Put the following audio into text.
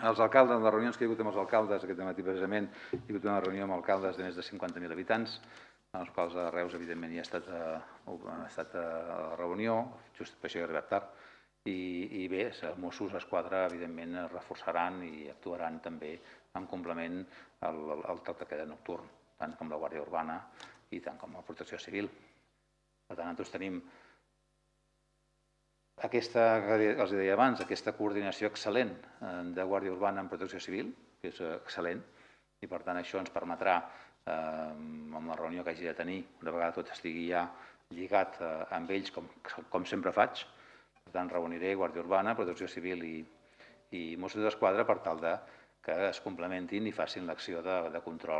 Els alcaldes, les reunions que hi ha hagut amb els alcaldes aquest matí precisament, hi ha hagut una reunió amb alcaldes de més de 50.000 habitants, en els quals a Reus, evidentment, hi ha estat, a, ha estat a la reunió, just per això he arribat tard, i, i bé, els Mossos d'Esquadra, evidentment, es reforçaran i actuaran també en complement al, al, al toc de queda nocturn, tant com la Guàrdia Urbana i tant com la Protecció Civil. Per tant, nosaltres tenim aquesta, els deia abans, aquesta coordinació excel·lent eh, de Guàrdia Urbana amb Protecció Civil, que és excel·lent, i per tant això ens permetrà, eh, amb la reunió que hagi de tenir, una vegada tot estigui ja lligat eh, amb ells, com, com sempre faig, per tant reuniré Guàrdia Urbana, Protecció Civil i, i Mossos d'Esquadra per tal de que es complementin i facin l'acció de, de control